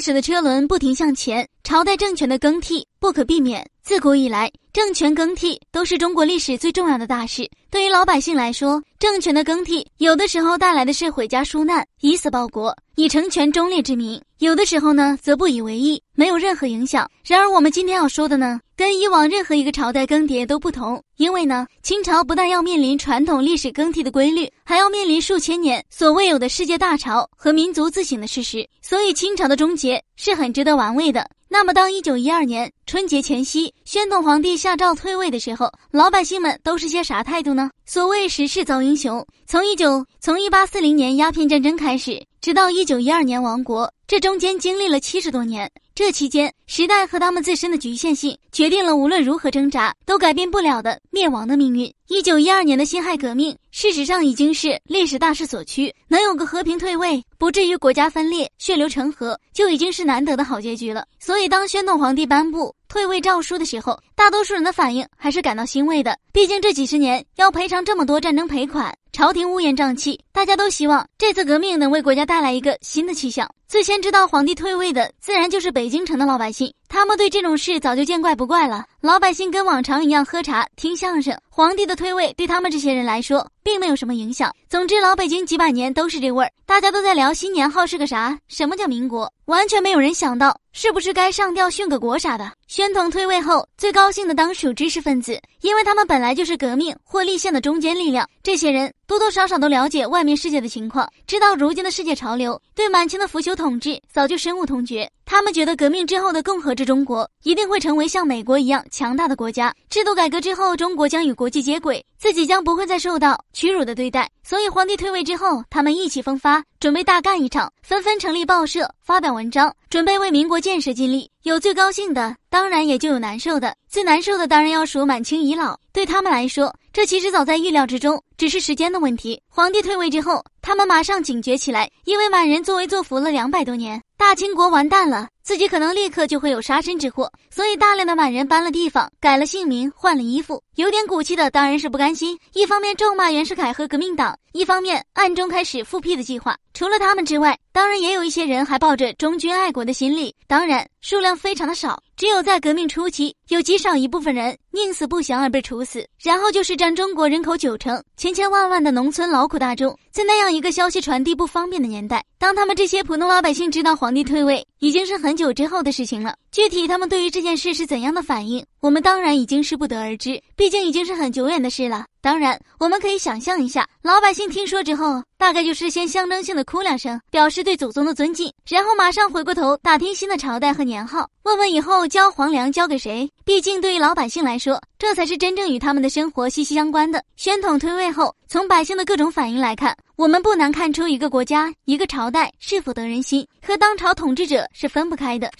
驶的车轮不停向前，朝代政权的更替不可避免。自古以来，政权更替都是中国历史最重要的大事。对于老百姓来说，政权的更替有的时候带来的是毁家纾难、以死报国，以成全忠烈之名；有的时候呢，则不以为意，没有任何影响。然而，我们今天要说的呢，跟以往任何一个朝代更迭都不同，因为呢，清朝不但要面临传统历史更替的规律，还要面临数千年所未有的世界大潮和民族自省的事实，所以清朝的终结是很值得玩味的。那么，当一九一二年春节前夕，宣统皇帝下诏退位的时候，老百姓们都是些啥态度呢？所谓时势造英雄，从一九从一八四零年鸦片战争开始，直到一九一二年亡国，这中间经历了七十多年。这期间，时代和他们自身的局限性，决定了无论如何挣扎都改变不了的灭亡的命运。一九一二年的辛亥革命，事实上已经是历史大势所趋，能有个和平退位，不至于国家分裂、血流成河，就已经是难得的好结局了。所以，当宣统皇帝颁布退位诏书的时候，大多数人的反应还是感到欣慰的。毕竟这几十年要赔偿这么多战争赔款，朝廷乌烟瘴气，大家都希望这次革命能为国家带来一个新的气象。最先知道皇帝退位的，自然就是北京城的老百姓。他们对这种事早就见怪不怪了。老百姓跟往常一样喝茶、听相声。皇帝的退位对他们这些人来说，并没有什么影响。总之，老北京几百年都是这味儿。大家都在聊新年号是个啥，什么叫民国，完全没有人想到是不是该上吊殉个国啥的。宣统退位后，最高兴的当属知识分子，因为他们本来就是革命或立宪的中坚力量。这些人多多少少都了解外面世界的情况，知道如今的世界潮流，对满清的腐朽统治早就深恶痛绝。他们觉得革命之后的共和制中国一定会成为像美国一样强大的国家，制度改革之后，中国将与国际接轨，自己将不会再受到屈辱的对待。所以皇帝退位之后，他们意气风发，准备大干一场，纷纷成立报社，发表文章，准备为民国建设尽力。有最高兴的，当然也就有难受的。最难受的当然要数满清遗老，对他们来说，这其实早在预料之中，只是时间的问题。皇帝退位之后，他们马上警觉起来，因为满人作威作福了两百多年。大清国完蛋了，自己可能立刻就会有杀身之祸，所以大量的满人搬了地方，改了姓名，换了衣服。有点骨气的当然是不甘心，一方面咒骂袁世凯和革命党，一方面暗中开始复辟的计划。除了他们之外，当然也有一些人还抱着忠君爱国的心理，当然数量非常的少。只有在革命初期，有极少一部分人宁死不降而被处死，然后就是占中国人口九成、千千万万的农村劳苦大众。在那样一个消息传递不方便的年代，当他们这些普通老百姓知道皇帝退位，已经是很久之后的事情了。具体他们对于这件事是怎样的反应，我们当然已经是不得而知，毕竟已经是很久远的事了。当然，我们可以想象一下，老百姓听说之后，大概就是先象征性的哭两声，表示对祖宗的尊敬，然后马上回过头打听新的朝代和年号，问问以后交皇粮交给谁。毕竟对于老百姓来说，这才是真正与他们的生活息息相关的。宣统退位后，从百姓的各种反应来看，我们不难看出一个国家、一个朝代是否得人心，和当朝统治者是分不开的。